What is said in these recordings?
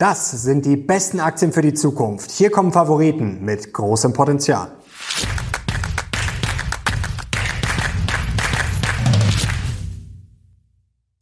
Das sind die besten Aktien für die Zukunft. Hier kommen Favoriten mit großem Potenzial.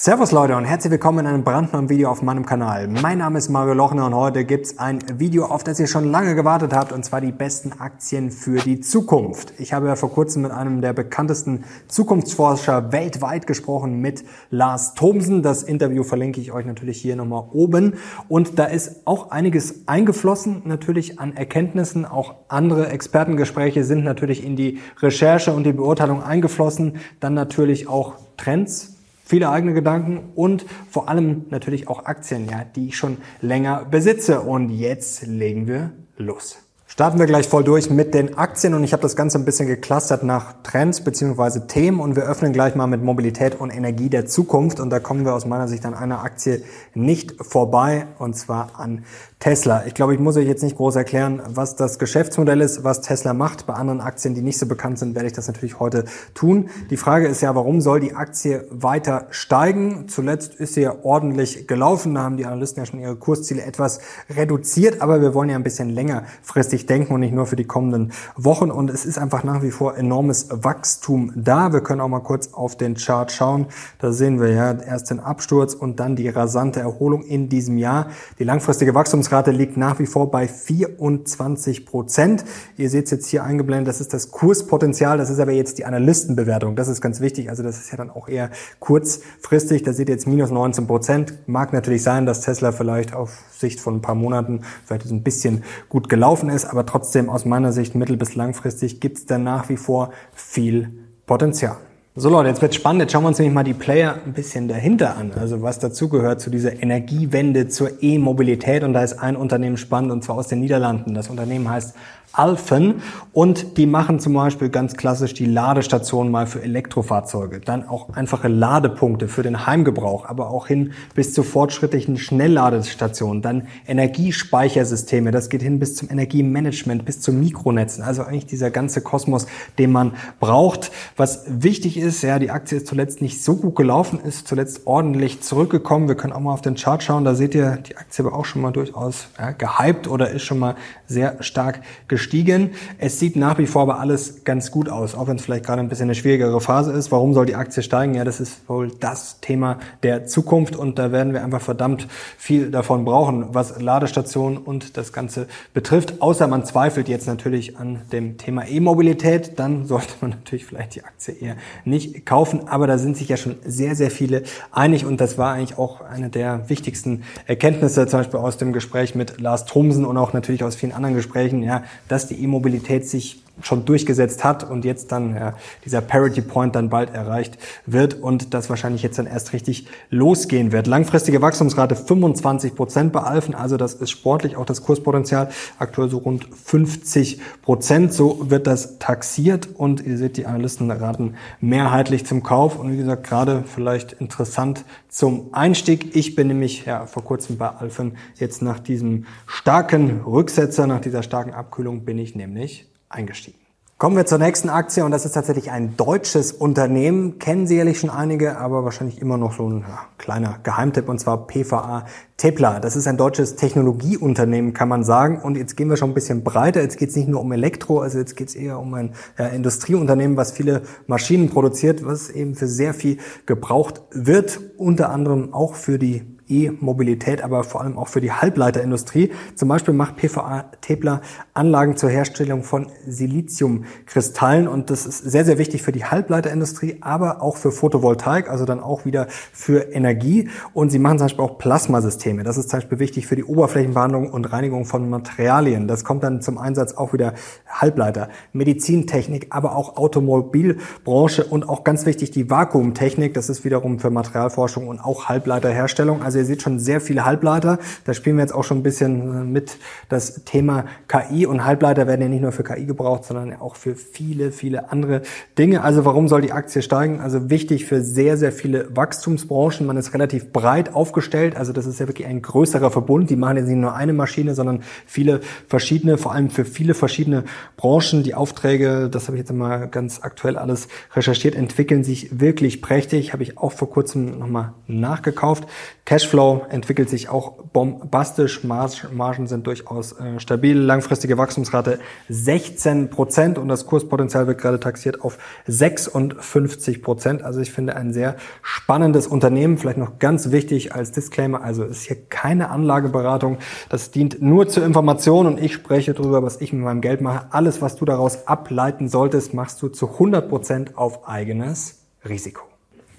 Servus Leute und herzlich willkommen in einem brandneuen Video auf meinem Kanal. Mein Name ist Mario Lochner und heute gibt's ein Video, auf das ihr schon lange gewartet habt und zwar die besten Aktien für die Zukunft. Ich habe ja vor kurzem mit einem der bekanntesten Zukunftsforscher weltweit gesprochen, mit Lars Thomsen. Das Interview verlinke ich euch natürlich hier nochmal oben und da ist auch einiges eingeflossen natürlich an Erkenntnissen. Auch andere Expertengespräche sind natürlich in die Recherche und die Beurteilung eingeflossen. Dann natürlich auch Trends viele eigene Gedanken und vor allem natürlich auch Aktien, ja, die ich schon länger besitze. Und jetzt legen wir los. Starten wir gleich voll durch mit den Aktien und ich habe das Ganze ein bisschen geclustert nach Trends beziehungsweise Themen und wir öffnen gleich mal mit Mobilität und Energie der Zukunft und da kommen wir aus meiner Sicht an einer Aktie nicht vorbei und zwar an Tesla. Ich glaube, ich muss euch jetzt nicht groß erklären, was das Geschäftsmodell ist, was Tesla macht. Bei anderen Aktien, die nicht so bekannt sind, werde ich das natürlich heute tun. Die Frage ist ja, warum soll die Aktie weiter steigen? Zuletzt ist sie ja ordentlich gelaufen. Da haben die Analysten ja schon ihre Kursziele etwas reduziert, aber wir wollen ja ein bisschen längerfristig denken und nicht nur für die kommenden Wochen. Und es ist einfach nach wie vor enormes Wachstum da. Wir können auch mal kurz auf den Chart schauen. Da sehen wir ja erst den Absturz und dann die rasante Erholung in diesem Jahr. Die langfristige Wachstums Wachstumsrate liegt nach wie vor bei 24 Prozent. Ihr seht es jetzt hier eingeblendet, das ist das Kurspotenzial, das ist aber jetzt die Analystenbewertung. Das ist ganz wichtig, also das ist ja dann auch eher kurzfristig. Da seht ihr jetzt minus 19 Prozent. Mag natürlich sein, dass Tesla vielleicht auf Sicht von ein paar Monaten vielleicht ein bisschen gut gelaufen ist, aber trotzdem aus meiner Sicht mittel- bis langfristig gibt es da nach wie vor viel Potenzial. So Leute, jetzt wird spannend. Jetzt schauen wir uns nämlich mal die Player ein bisschen dahinter an. Also was dazugehört zu dieser Energiewende, zur E-Mobilität. Und da ist ein Unternehmen spannend und zwar aus den Niederlanden. Das Unternehmen heißt Alphen. Und die machen zum Beispiel ganz klassisch die Ladestation mal für Elektrofahrzeuge, dann auch einfache Ladepunkte für den Heimgebrauch, aber auch hin bis zu fortschrittlichen Schnellladestationen, dann Energiespeichersysteme, das geht hin bis zum Energiemanagement, bis zu Mikronetzen, also eigentlich dieser ganze Kosmos, den man braucht. Was wichtig ist, ja, die Aktie ist zuletzt nicht so gut gelaufen, ist zuletzt ordentlich zurückgekommen. Wir können auch mal auf den Chart schauen, da seht ihr, die Aktie war auch schon mal durchaus ja, gehypt oder ist schon mal sehr stark gestiegen gestiegen. Es sieht nach wie vor aber alles ganz gut aus, auch wenn es vielleicht gerade ein bisschen eine schwierigere Phase ist. Warum soll die Aktie steigen? Ja, das ist wohl das Thema der Zukunft und da werden wir einfach verdammt viel davon brauchen, was Ladestationen und das Ganze betrifft. Außer man zweifelt jetzt natürlich an dem Thema E-Mobilität, dann sollte man natürlich vielleicht die Aktie eher nicht kaufen. Aber da sind sich ja schon sehr, sehr viele einig und das war eigentlich auch eine der wichtigsten Erkenntnisse, zum Beispiel aus dem Gespräch mit Lars Thomsen und auch natürlich aus vielen anderen Gesprächen. Ja, dass die E-Mobilität sich schon durchgesetzt hat und jetzt dann ja, dieser Parity Point dann bald erreicht wird und das wahrscheinlich jetzt dann erst richtig losgehen wird. Langfristige Wachstumsrate 25 Prozent bei Alphen, also das ist sportlich, auch das Kurspotenzial aktuell so rund 50 Prozent. So wird das taxiert und ihr seht, die Analysten raten mehrheitlich zum Kauf und wie gesagt, gerade vielleicht interessant zum Einstieg. Ich bin nämlich ja, vor kurzem bei Alphen jetzt nach diesem starken Rücksetzer, nach dieser starken Abkühlung bin ich nämlich eingestiegen. Kommen wir zur nächsten Aktie und das ist tatsächlich ein deutsches Unternehmen. Kennen sicherlich schon einige, aber wahrscheinlich immer noch so ein ja, kleiner Geheimtipp und zwar PVA Tepla. Das ist ein deutsches Technologieunternehmen, kann man sagen. Und jetzt gehen wir schon ein bisschen breiter. Jetzt geht es nicht nur um Elektro, also jetzt geht es eher um ein ja, Industrieunternehmen, was viele Maschinen produziert, was eben für sehr viel gebraucht wird, unter anderem auch für die E-Mobilität, aber vor allem auch für die Halbleiterindustrie. Zum Beispiel macht PVA Tepler Anlagen zur Herstellung von Siliziumkristallen und das ist sehr, sehr wichtig für die Halbleiterindustrie, aber auch für Photovoltaik, also dann auch wieder für Energie. Und sie machen zum Beispiel auch Plasmasysteme. Das ist zum Beispiel wichtig für die Oberflächenbehandlung und Reinigung von Materialien. Das kommt dann zum Einsatz auch wieder Halbleiter, Medizintechnik, aber auch Automobilbranche und auch ganz wichtig die Vakuumtechnik. Das ist wiederum für Materialforschung und auch Halbleiterherstellung. Also ihr seht schon sehr viele Halbleiter. Da spielen wir jetzt auch schon ein bisschen äh, mit das Thema KI und Halbleiter werden ja nicht nur für KI gebraucht, sondern auch für viele, viele andere Dinge. Also warum soll die Aktie steigen? Also wichtig für sehr, sehr viele Wachstumsbranchen. Man ist relativ breit aufgestellt. Also das ist ja wirklich ein größerer Verbund. Die machen jetzt nicht nur eine Maschine, sondern viele verschiedene, vor allem für viele verschiedene Branchen. Die Aufträge, das habe ich jetzt mal ganz aktuell alles recherchiert, entwickeln sich wirklich prächtig. Habe ich auch vor kurzem nochmal nachgekauft. Cash Cashflow entwickelt sich auch bombastisch. Margen sind durchaus äh, stabil. Langfristige Wachstumsrate 16 Prozent und das Kurspotenzial wird gerade taxiert auf 56 Prozent. Also ich finde ein sehr spannendes Unternehmen. Vielleicht noch ganz wichtig als Disclaimer. Also ist hier keine Anlageberatung. Das dient nur zur Information und ich spreche darüber, was ich mit meinem Geld mache. Alles, was du daraus ableiten solltest, machst du zu 100 Prozent auf eigenes Risiko.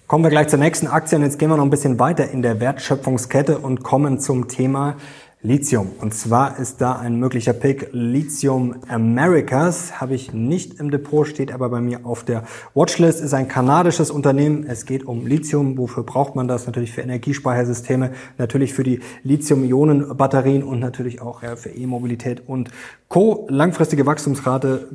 Kommen wir gleich zur nächsten Aktie und jetzt gehen wir noch ein bisschen weiter in der Wertschöpfungskette und kommen zum Thema Lithium. Und zwar ist da ein möglicher Pick Lithium Americas. Habe ich nicht im Depot, steht aber bei mir auf der Watchlist. Ist ein kanadisches Unternehmen. Es geht um Lithium. Wofür braucht man das? Natürlich für Energiespeichersysteme, natürlich für die Lithium-Ionen-Batterien und natürlich auch für E-Mobilität und Co. Langfristige Wachstumsrate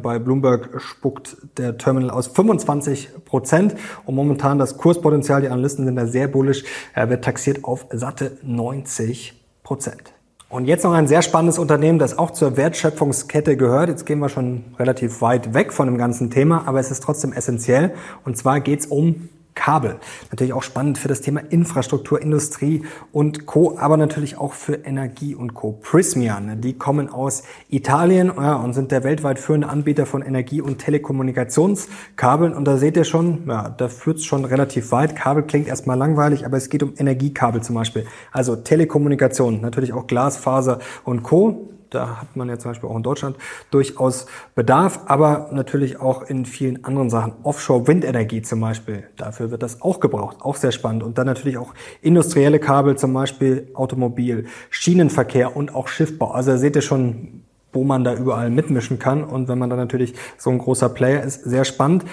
bei Bloomberg spuckt der Terminal aus 25 Prozent und momentan das Kurspotenzial, die Analysten sind da sehr bullisch, er wird taxiert auf satte 90 Prozent. Und jetzt noch ein sehr spannendes Unternehmen, das auch zur Wertschöpfungskette gehört. Jetzt gehen wir schon relativ weit weg von dem ganzen Thema, aber es ist trotzdem essentiell. Und zwar geht es um Kabel. Natürlich auch spannend für das Thema Infrastruktur, Industrie und Co., aber natürlich auch für Energie und Co. Prismian, die kommen aus Italien ja, und sind der weltweit führende Anbieter von Energie- und Telekommunikationskabeln. Und da seht ihr schon, ja, da führt es schon relativ weit. Kabel klingt erstmal langweilig, aber es geht um Energiekabel zum Beispiel. Also Telekommunikation, natürlich auch Glasfaser und Co. Da hat man ja zum Beispiel auch in Deutschland durchaus Bedarf, aber natürlich auch in vielen anderen Sachen. Offshore-Windenergie zum Beispiel, dafür wird das auch gebraucht, auch sehr spannend. Und dann natürlich auch industrielle Kabel, zum Beispiel Automobil, Schienenverkehr und auch Schiffbau. Also da seht ihr schon, wo man da überall mitmischen kann. Und wenn man dann natürlich so ein großer Player ist, sehr spannend.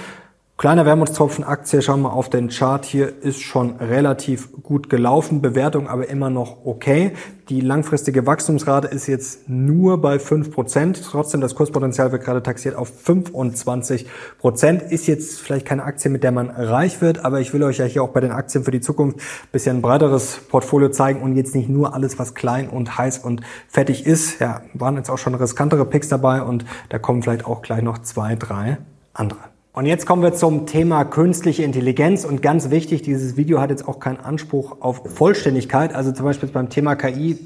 Kleiner Wermutstropfen Aktie, schauen wir auf den Chart hier, ist schon relativ gut gelaufen, Bewertung aber immer noch okay. Die langfristige Wachstumsrate ist jetzt nur bei 5%, trotzdem das Kurspotenzial wird gerade taxiert auf 25%. Ist jetzt vielleicht keine Aktie, mit der man reich wird, aber ich will euch ja hier auch bei den Aktien für die Zukunft ein bisschen ein breiteres Portfolio zeigen und jetzt nicht nur alles, was klein und heiß und fettig ist. Ja, waren jetzt auch schon riskantere Picks dabei und da kommen vielleicht auch gleich noch zwei, drei andere. Und jetzt kommen wir zum Thema künstliche Intelligenz. Und ganz wichtig, dieses Video hat jetzt auch keinen Anspruch auf Vollständigkeit. Also zum Beispiel beim Thema KI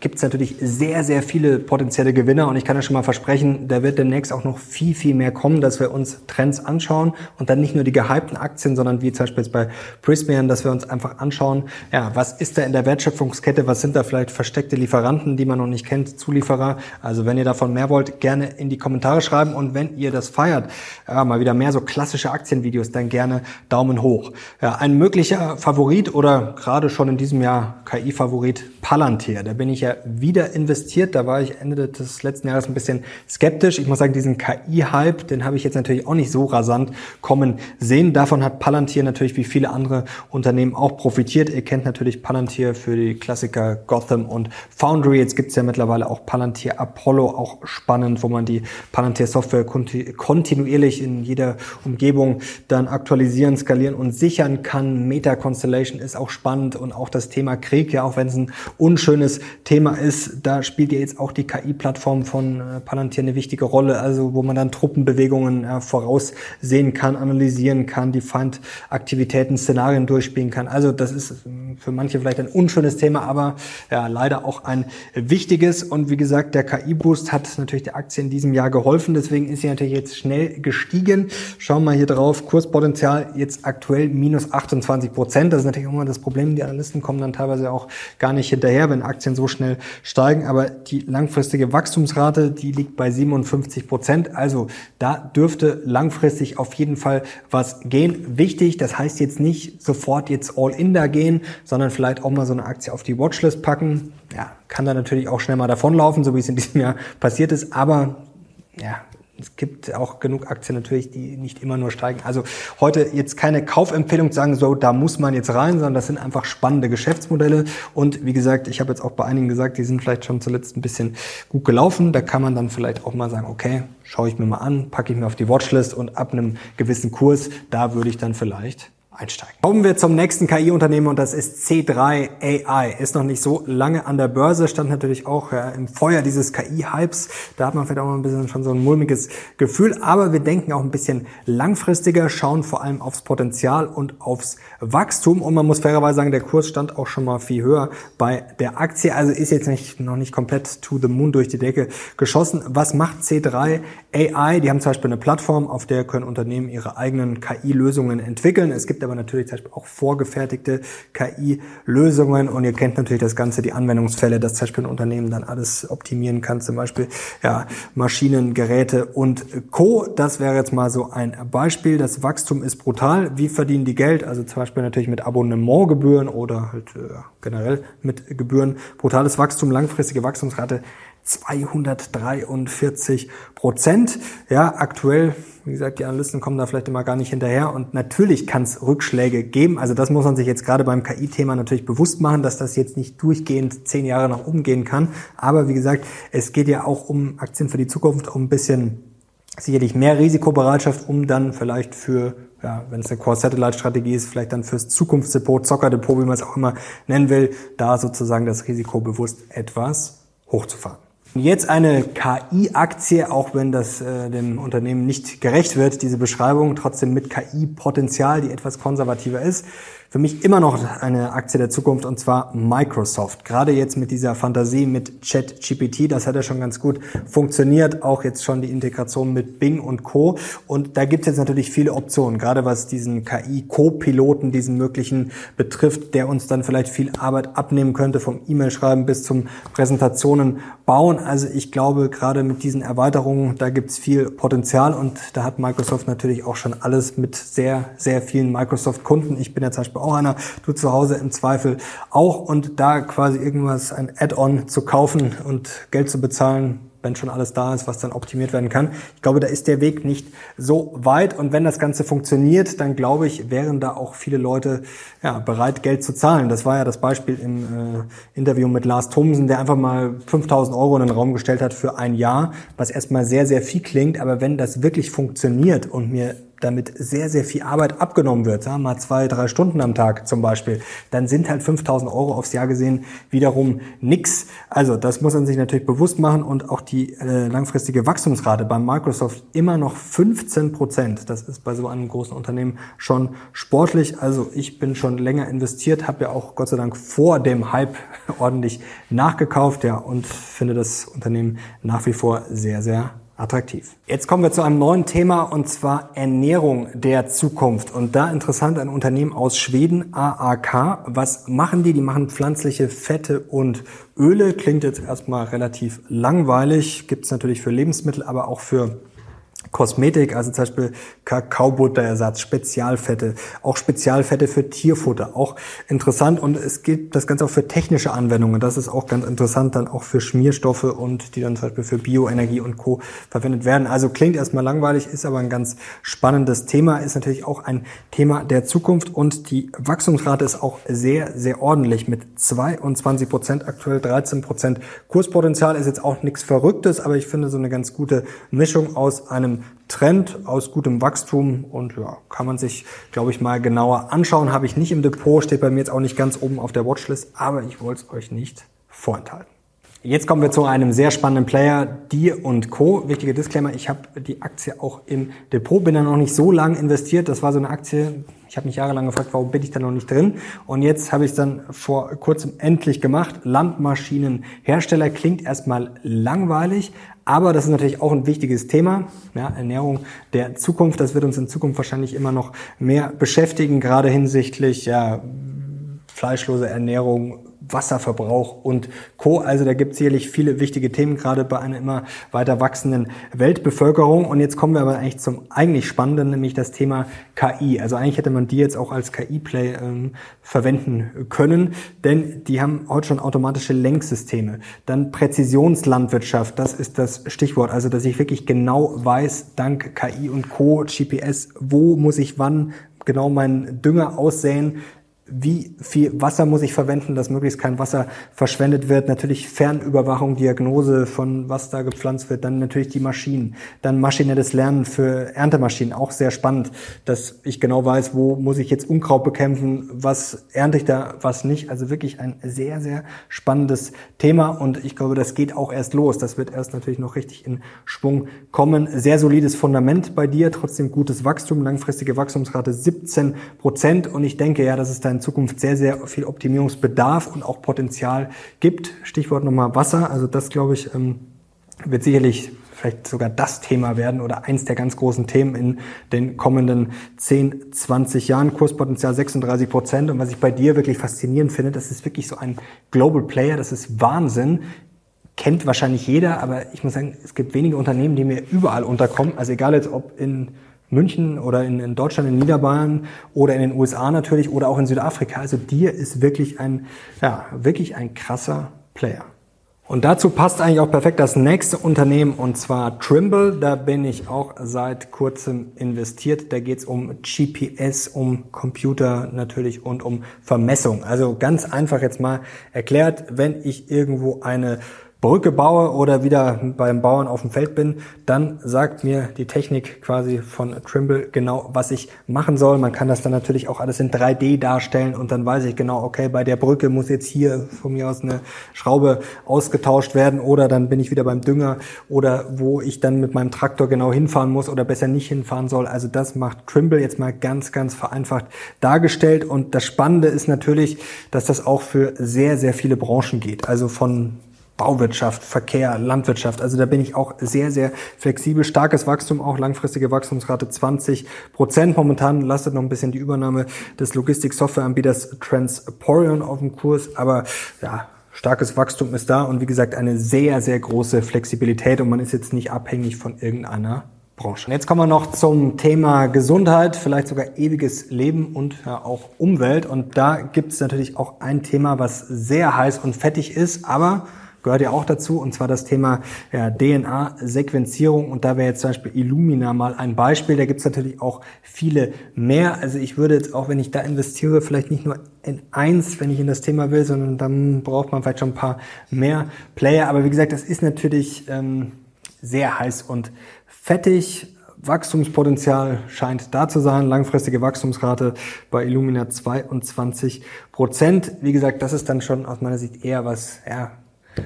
gibt es natürlich sehr, sehr viele potenzielle Gewinner und ich kann ja schon mal versprechen, da wird demnächst auch noch viel, viel mehr kommen, dass wir uns Trends anschauen und dann nicht nur die gehypten Aktien, sondern wie zum Beispiel jetzt bei Prismian, dass wir uns einfach anschauen, ja, was ist da in der Wertschöpfungskette, was sind da vielleicht versteckte Lieferanten, die man noch nicht kennt, Zulieferer. Also wenn ihr davon mehr wollt, gerne in die Kommentare schreiben und wenn ihr das feiert, ja, mal wieder mehr so klassische Aktienvideos, dann gerne Daumen hoch. Ja, ein möglicher Favorit oder gerade schon in diesem Jahr KI-Favorit Palantir, da bin ich ja wieder investiert. Da war ich Ende des letzten Jahres ein bisschen skeptisch. Ich muss sagen, diesen KI-Hype, den habe ich jetzt natürlich auch nicht so rasant kommen sehen. Davon hat Palantir natürlich wie viele andere Unternehmen auch profitiert. Ihr kennt natürlich Palantir für die Klassiker Gotham und Foundry. Jetzt gibt es ja mittlerweile auch Palantir Apollo, auch spannend, wo man die Palantir Software kontinuierlich in jeder Umgebung dann aktualisieren, skalieren und sichern kann. Meta Constellation ist auch spannend und auch das Thema Krieg, ja, auch wenn es ein unschönes Thema Thema ist, da spielt ja jetzt auch die KI-Plattform von äh, Palantir eine wichtige Rolle, also wo man dann Truppenbewegungen äh, voraussehen kann, analysieren kann, die Feindaktivitäten, Szenarien durchspielen kann. Also das ist äh, für manche vielleicht ein unschönes Thema, aber ja, leider auch ein wichtiges. Und wie gesagt, der KI-Boost hat natürlich der Aktie in diesem Jahr geholfen, deswegen ist sie natürlich jetzt schnell gestiegen. Schauen wir hier drauf, Kurspotenzial jetzt aktuell minus 28 Prozent. Das ist natürlich immer das Problem, die Analysten kommen dann teilweise auch gar nicht hinterher, wenn Aktien so schnell schnell steigen, aber die langfristige Wachstumsrate, die liegt bei 57 Prozent. Also da dürfte langfristig auf jeden Fall was gehen. Wichtig, das heißt jetzt nicht sofort jetzt all in da gehen, sondern vielleicht auch mal so eine Aktie auf die Watchlist packen. Ja, kann da natürlich auch schnell mal davonlaufen, so wie es in diesem Jahr passiert ist, aber ja, es gibt auch genug Aktien natürlich, die nicht immer nur steigen. Also heute jetzt keine Kaufempfehlung sagen, so da muss man jetzt rein, sondern das sind einfach spannende Geschäftsmodelle. Und wie gesagt, ich habe jetzt auch bei einigen gesagt, die sind vielleicht schon zuletzt ein bisschen gut gelaufen. Da kann man dann vielleicht auch mal sagen, okay, schaue ich mir mal an, packe ich mir auf die Watchlist und ab einem gewissen Kurs, da würde ich dann vielleicht einsteigen. Kommen wir zum nächsten KI-Unternehmen und das ist C3 AI. Ist noch nicht so lange an der Börse, stand natürlich auch ja, im Feuer dieses KI-Hypes. Da hat man vielleicht auch mal ein bisschen schon so ein mulmiges Gefühl, aber wir denken auch ein bisschen langfristiger, schauen vor allem aufs Potenzial und aufs Wachstum und man muss fairerweise sagen, der Kurs stand auch schon mal viel höher bei der Aktie, also ist jetzt nicht, noch nicht komplett to the moon durch die Decke geschossen. Was macht C3 AI? Die haben zum Beispiel eine Plattform, auf der können Unternehmen ihre eigenen KI-Lösungen entwickeln. Es gibt aber natürlich zum Beispiel auch vorgefertigte KI-Lösungen und ihr kennt natürlich das Ganze, die Anwendungsfälle, dass zum Beispiel ein Unternehmen dann alles optimieren kann, zum Beispiel ja, Maschinen, Geräte und Co. Das wäre jetzt mal so ein Beispiel. Das Wachstum ist brutal. Wie verdienen die Geld? Also zum Beispiel natürlich mit Abonnementgebühren oder halt äh, generell mit Gebühren. Brutales Wachstum, langfristige Wachstumsrate 243 Prozent. Ja, aktuell, wie gesagt, die Analysten kommen da vielleicht immer gar nicht hinterher. Und natürlich kann es Rückschläge geben. Also das muss man sich jetzt gerade beim KI-Thema natürlich bewusst machen, dass das jetzt nicht durchgehend zehn Jahre nach oben gehen kann. Aber wie gesagt, es geht ja auch um Aktien für die Zukunft, um ein bisschen sicherlich mehr Risikobereitschaft, um dann vielleicht für ja, wenn es eine Core-Satellite-Strategie ist, vielleicht dann fürs Zukunftsdepot, Zockerdepot, wie man es auch immer nennen will, da sozusagen das Risiko bewusst etwas hochzufahren. Jetzt eine KI-Aktie, auch wenn das äh, dem Unternehmen nicht gerecht wird, diese Beschreibung, trotzdem mit KI-Potenzial, die etwas konservativer ist für mich immer noch eine Aktie der Zukunft und zwar Microsoft. Gerade jetzt mit dieser Fantasie mit ChatGPT, das hat ja schon ganz gut funktioniert. Auch jetzt schon die Integration mit Bing und Co. Und da gibt es jetzt natürlich viele Optionen, gerade was diesen KI-Co-Piloten, diesen möglichen betrifft, der uns dann vielleicht viel Arbeit abnehmen könnte, vom E-Mail-Schreiben bis zum Präsentationen bauen. Also ich glaube, gerade mit diesen Erweiterungen, da gibt es viel Potenzial und da hat Microsoft natürlich auch schon alles mit sehr, sehr vielen Microsoft-Kunden. Ich bin ja zum Beispiel auch einer, du zu Hause im Zweifel auch und da quasi irgendwas, ein Add-on zu kaufen und Geld zu bezahlen, wenn schon alles da ist, was dann optimiert werden kann. Ich glaube, da ist der Weg nicht so weit. Und wenn das Ganze funktioniert, dann glaube ich, wären da auch viele Leute ja, bereit, Geld zu zahlen. Das war ja das Beispiel im äh, Interview mit Lars Thomsen, der einfach mal 5000 Euro in den Raum gestellt hat für ein Jahr, was erstmal sehr, sehr viel klingt. Aber wenn das wirklich funktioniert und mir damit sehr, sehr viel Arbeit abgenommen wird, sagen wir mal zwei, drei Stunden am Tag zum Beispiel, dann sind halt 5000 Euro aufs Jahr gesehen wiederum nix. Also das muss man sich natürlich bewusst machen und auch die äh, langfristige Wachstumsrate bei Microsoft immer noch 15 Prozent. Das ist bei so einem großen Unternehmen schon sportlich. Also ich bin schon länger investiert, habe ja auch Gott sei Dank vor dem Hype ordentlich nachgekauft, ja, und finde das Unternehmen nach wie vor sehr, sehr attraktiv. Jetzt kommen wir zu einem neuen Thema und zwar Ernährung der Zukunft. Und da interessant ein Unternehmen aus Schweden, AAK. Was machen die? Die machen pflanzliche Fette und Öle. Klingt jetzt erstmal relativ langweilig. Gibt es natürlich für Lebensmittel, aber auch für Kosmetik, also zum Beispiel Kakaobutterersatz, Spezialfette, auch Spezialfette für Tierfutter, auch interessant und es gibt das Ganze auch für technische Anwendungen, das ist auch ganz interessant, dann auch für Schmierstoffe und die dann zum Beispiel für Bioenergie und Co. verwendet werden. Also klingt erstmal langweilig, ist aber ein ganz spannendes Thema, ist natürlich auch ein Thema der Zukunft und die Wachstumsrate ist auch sehr, sehr ordentlich mit 22 Prozent, aktuell 13 Prozent. Kurspotenzial ist jetzt auch nichts Verrücktes, aber ich finde so eine ganz gute Mischung aus einem Trend aus gutem Wachstum und ja, kann man sich, glaube ich, mal genauer anschauen. Habe ich nicht im Depot, steht bei mir jetzt auch nicht ganz oben auf der Watchlist, aber ich wollte es euch nicht vorenthalten. Jetzt kommen wir zu einem sehr spannenden Player, Dir und Co. Wichtiger Disclaimer, ich habe die Aktie auch im Depot, bin da noch nicht so lange investiert. Das war so eine Aktie, ich habe mich jahrelang gefragt, warum bin ich da noch nicht drin? Und jetzt habe ich es dann vor kurzem endlich gemacht. Landmaschinenhersteller klingt erstmal langweilig, aber das ist natürlich auch ein wichtiges Thema. Ja, Ernährung der Zukunft, das wird uns in Zukunft wahrscheinlich immer noch mehr beschäftigen, gerade hinsichtlich ja, fleischlose Ernährung, Wasserverbrauch und Co. Also da gibt es sicherlich viele wichtige Themen, gerade bei einer immer weiter wachsenden Weltbevölkerung. Und jetzt kommen wir aber eigentlich zum eigentlich Spannenden, nämlich das Thema KI. Also eigentlich hätte man die jetzt auch als KI-Play ähm, verwenden können, denn die haben heute schon automatische Lenksysteme. Dann Präzisionslandwirtschaft, das ist das Stichwort. Also dass ich wirklich genau weiß, dank KI und Co, GPS, wo muss ich wann genau meinen Dünger aussäen, wie viel Wasser muss ich verwenden, dass möglichst kein Wasser verschwendet wird. Natürlich Fernüberwachung, Diagnose von was da gepflanzt wird. Dann natürlich die Maschinen. Dann maschinelles Lernen für Erntemaschinen. Auch sehr spannend, dass ich genau weiß, wo muss ich jetzt Unkraut bekämpfen, was ernte ich da, was nicht. Also wirklich ein sehr, sehr spannendes Thema. Und ich glaube, das geht auch erst los. Das wird erst natürlich noch richtig in Schwung kommen. Sehr solides Fundament bei dir. Trotzdem gutes Wachstum. Langfristige Wachstumsrate 17 Prozent. Und ich denke ja, dass es da Zukunft sehr, sehr viel Optimierungsbedarf und auch Potenzial gibt. Stichwort nochmal Wasser. Also das, glaube ich, ähm, wird sicherlich vielleicht sogar das Thema werden oder eins der ganz großen Themen in den kommenden 10, 20 Jahren. Kurspotenzial 36 Prozent. Und was ich bei dir wirklich faszinierend finde, das ist wirklich so ein Global Player. Das ist Wahnsinn. Kennt wahrscheinlich jeder, aber ich muss sagen, es gibt wenige Unternehmen, die mir überall unterkommen. Also egal jetzt ob in München oder in, in, Deutschland, in Niederbayern oder in den USA natürlich oder auch in Südafrika. Also dir ist wirklich ein, ja, wirklich ein krasser Player. Und dazu passt eigentlich auch perfekt das nächste Unternehmen und zwar Trimble. Da bin ich auch seit kurzem investiert. Da geht es um GPS, um Computer natürlich und um Vermessung. Also ganz einfach jetzt mal erklärt, wenn ich irgendwo eine Brücke baue oder wieder beim Bauern auf dem Feld bin, dann sagt mir die Technik quasi von Trimble genau, was ich machen soll. Man kann das dann natürlich auch alles in 3D darstellen und dann weiß ich genau, okay, bei der Brücke muss jetzt hier von mir aus eine Schraube ausgetauscht werden oder dann bin ich wieder beim Dünger oder wo ich dann mit meinem Traktor genau hinfahren muss oder besser nicht hinfahren soll. Also das macht Trimble jetzt mal ganz, ganz vereinfacht dargestellt und das Spannende ist natürlich, dass das auch für sehr, sehr viele Branchen geht. Also von Bauwirtschaft, Verkehr, Landwirtschaft. Also da bin ich auch sehr, sehr flexibel. Starkes Wachstum, auch langfristige Wachstumsrate 20 Prozent. Momentan lastet noch ein bisschen die Übernahme des Logistik-Softwareanbieters Transporion auf dem Kurs. Aber ja, starkes Wachstum ist da und wie gesagt eine sehr, sehr große Flexibilität und man ist jetzt nicht abhängig von irgendeiner Branche. Jetzt kommen wir noch zum Thema Gesundheit, vielleicht sogar ewiges Leben und ja, auch Umwelt. Und da gibt es natürlich auch ein Thema, was sehr heiß und fettig ist, aber gehört ja auch dazu, und zwar das Thema ja, DNA-Sequenzierung. Und da wäre jetzt zum Beispiel Illumina mal ein Beispiel. Da gibt es natürlich auch viele mehr. Also ich würde jetzt auch, wenn ich da investiere, vielleicht nicht nur in eins, wenn ich in das Thema will, sondern dann braucht man vielleicht schon ein paar mehr Player. Aber wie gesagt, das ist natürlich ähm, sehr heiß und fettig. Wachstumspotenzial scheint da zu sein. Langfristige Wachstumsrate bei Illumina 22 Prozent. Wie gesagt, das ist dann schon aus meiner Sicht eher was, ja,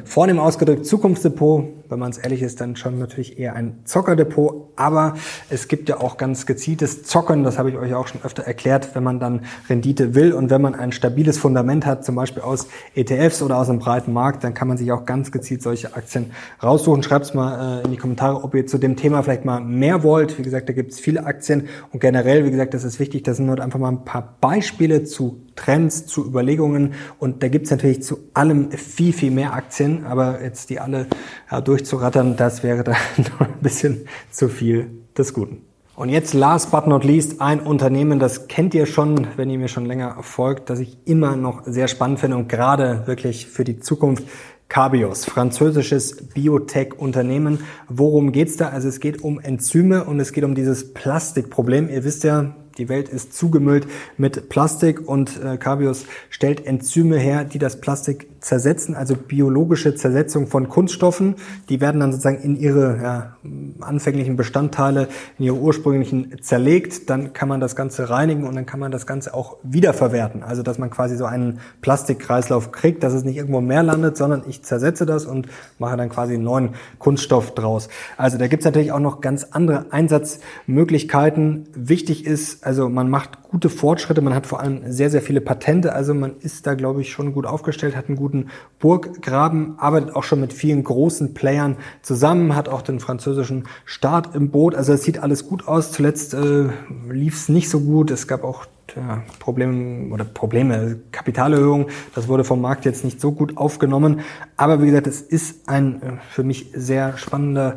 Vornehm ausgedrückt Zukunftsdepot, wenn man es ehrlich ist, dann schon natürlich eher ein Zockerdepot. Aber es gibt ja auch ganz gezieltes Zocken, das habe ich euch auch schon öfter erklärt, wenn man dann Rendite will und wenn man ein stabiles Fundament hat, zum Beispiel aus ETFs oder aus einem breiten Markt, dann kann man sich auch ganz gezielt solche Aktien raussuchen. Schreibt es mal äh, in die Kommentare, ob ihr zu dem Thema vielleicht mal mehr wollt. Wie gesagt, da gibt es viele Aktien und generell, wie gesagt, das ist wichtig, das sind nur einfach mal ein paar Beispiele zu Trends, zu Überlegungen und da gibt es natürlich zu allem viel, viel mehr Aktien, aber jetzt die alle ja, durchzurattern, das wäre dann noch ein bisschen zu viel des Guten. Und jetzt last but not least ein Unternehmen, das kennt ihr schon, wenn ihr mir schon länger folgt, das ich immer noch sehr spannend finde und gerade wirklich für die Zukunft Cabios, französisches Biotech-Unternehmen. Worum geht's da? Also es geht um Enzyme und es geht um dieses Plastikproblem. Ihr wisst ja, die Welt ist zugemüllt mit Plastik und äh, Cabios stellt Enzyme her, die das Plastik zersetzen, also biologische Zersetzung von Kunststoffen. Die werden dann sozusagen in ihre ja, anfänglichen Bestandteile, in ihre ursprünglichen zerlegt. Dann kann man das Ganze reinigen und dann kann man das Ganze auch wiederverwerten. Also dass man quasi so einen Plastikkreislauf kriegt, dass es nicht irgendwo mehr landet, sondern ich zersetze das und mache dann quasi einen neuen Kunststoff draus. Also da gibt's natürlich auch noch ganz andere Einsatzmöglichkeiten. Wichtig ist, also man macht gute Fortschritte, man hat vor allem sehr, sehr viele Patente, also man ist da, glaube ich, schon gut aufgestellt, hat einen guten guten Burggraben, arbeitet auch schon mit vielen großen Playern zusammen, hat auch den französischen Staat im Boot. Also es sieht alles gut aus. Zuletzt äh, lief es nicht so gut. Es gab auch ja, Probleme oder Probleme, Kapitalerhöhung, das wurde vom Markt jetzt nicht so gut aufgenommen. Aber wie gesagt, es ist ein äh, für mich sehr spannender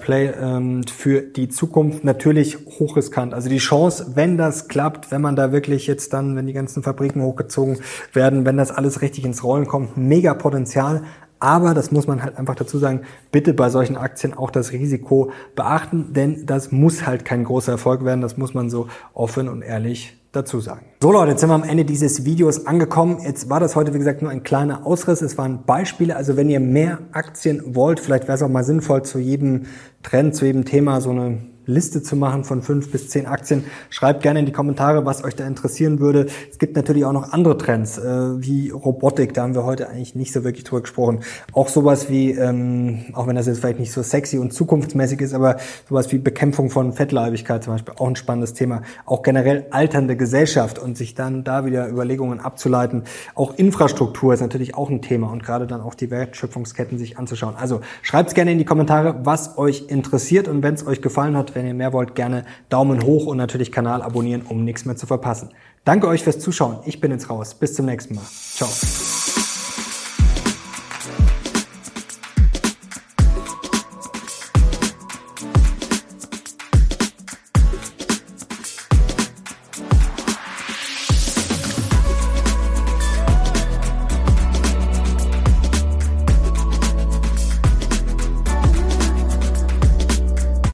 Play ähm, für die Zukunft. Natürlich hochriskant. Also die Chance, wenn das klappt, wenn man da wirklich jetzt dann, wenn die ganzen Fabriken hochgezogen werden, wenn das alles richtig ins Rollen kommt, mega Potenzial. Aber das muss man halt einfach dazu sagen, bitte bei solchen Aktien auch das Risiko beachten, denn das muss halt kein großer Erfolg werden. Das muss man so offen und ehrlich dazu sagen. So Leute, jetzt sind wir am Ende dieses Videos angekommen. Jetzt war das heute, wie gesagt, nur ein kleiner Ausriss. Es waren Beispiele. Also wenn ihr mehr Aktien wollt, vielleicht wäre es auch mal sinnvoll, zu jedem Trend, zu jedem Thema so eine Liste zu machen von fünf bis zehn Aktien. Schreibt gerne in die Kommentare, was euch da interessieren würde. Es gibt natürlich auch noch andere Trends, äh, wie Robotik. Da haben wir heute eigentlich nicht so wirklich drüber gesprochen. Auch sowas wie, ähm, auch wenn das jetzt vielleicht nicht so sexy und zukunftsmäßig ist, aber sowas wie Bekämpfung von Fettleibigkeit zum Beispiel, auch ein spannendes Thema. Auch generell alternde Gesellschaft und sich dann da wieder Überlegungen abzuleiten. Auch Infrastruktur ist natürlich auch ein Thema und gerade dann auch die Wertschöpfungsketten sich anzuschauen. Also schreibt gerne in die Kommentare, was euch interessiert und wenn es euch gefallen wenn ihr mehr wollt, gerne Daumen hoch und natürlich Kanal abonnieren, um nichts mehr zu verpassen. Danke euch fürs Zuschauen. Ich bin jetzt raus. Bis zum nächsten Mal. Ciao.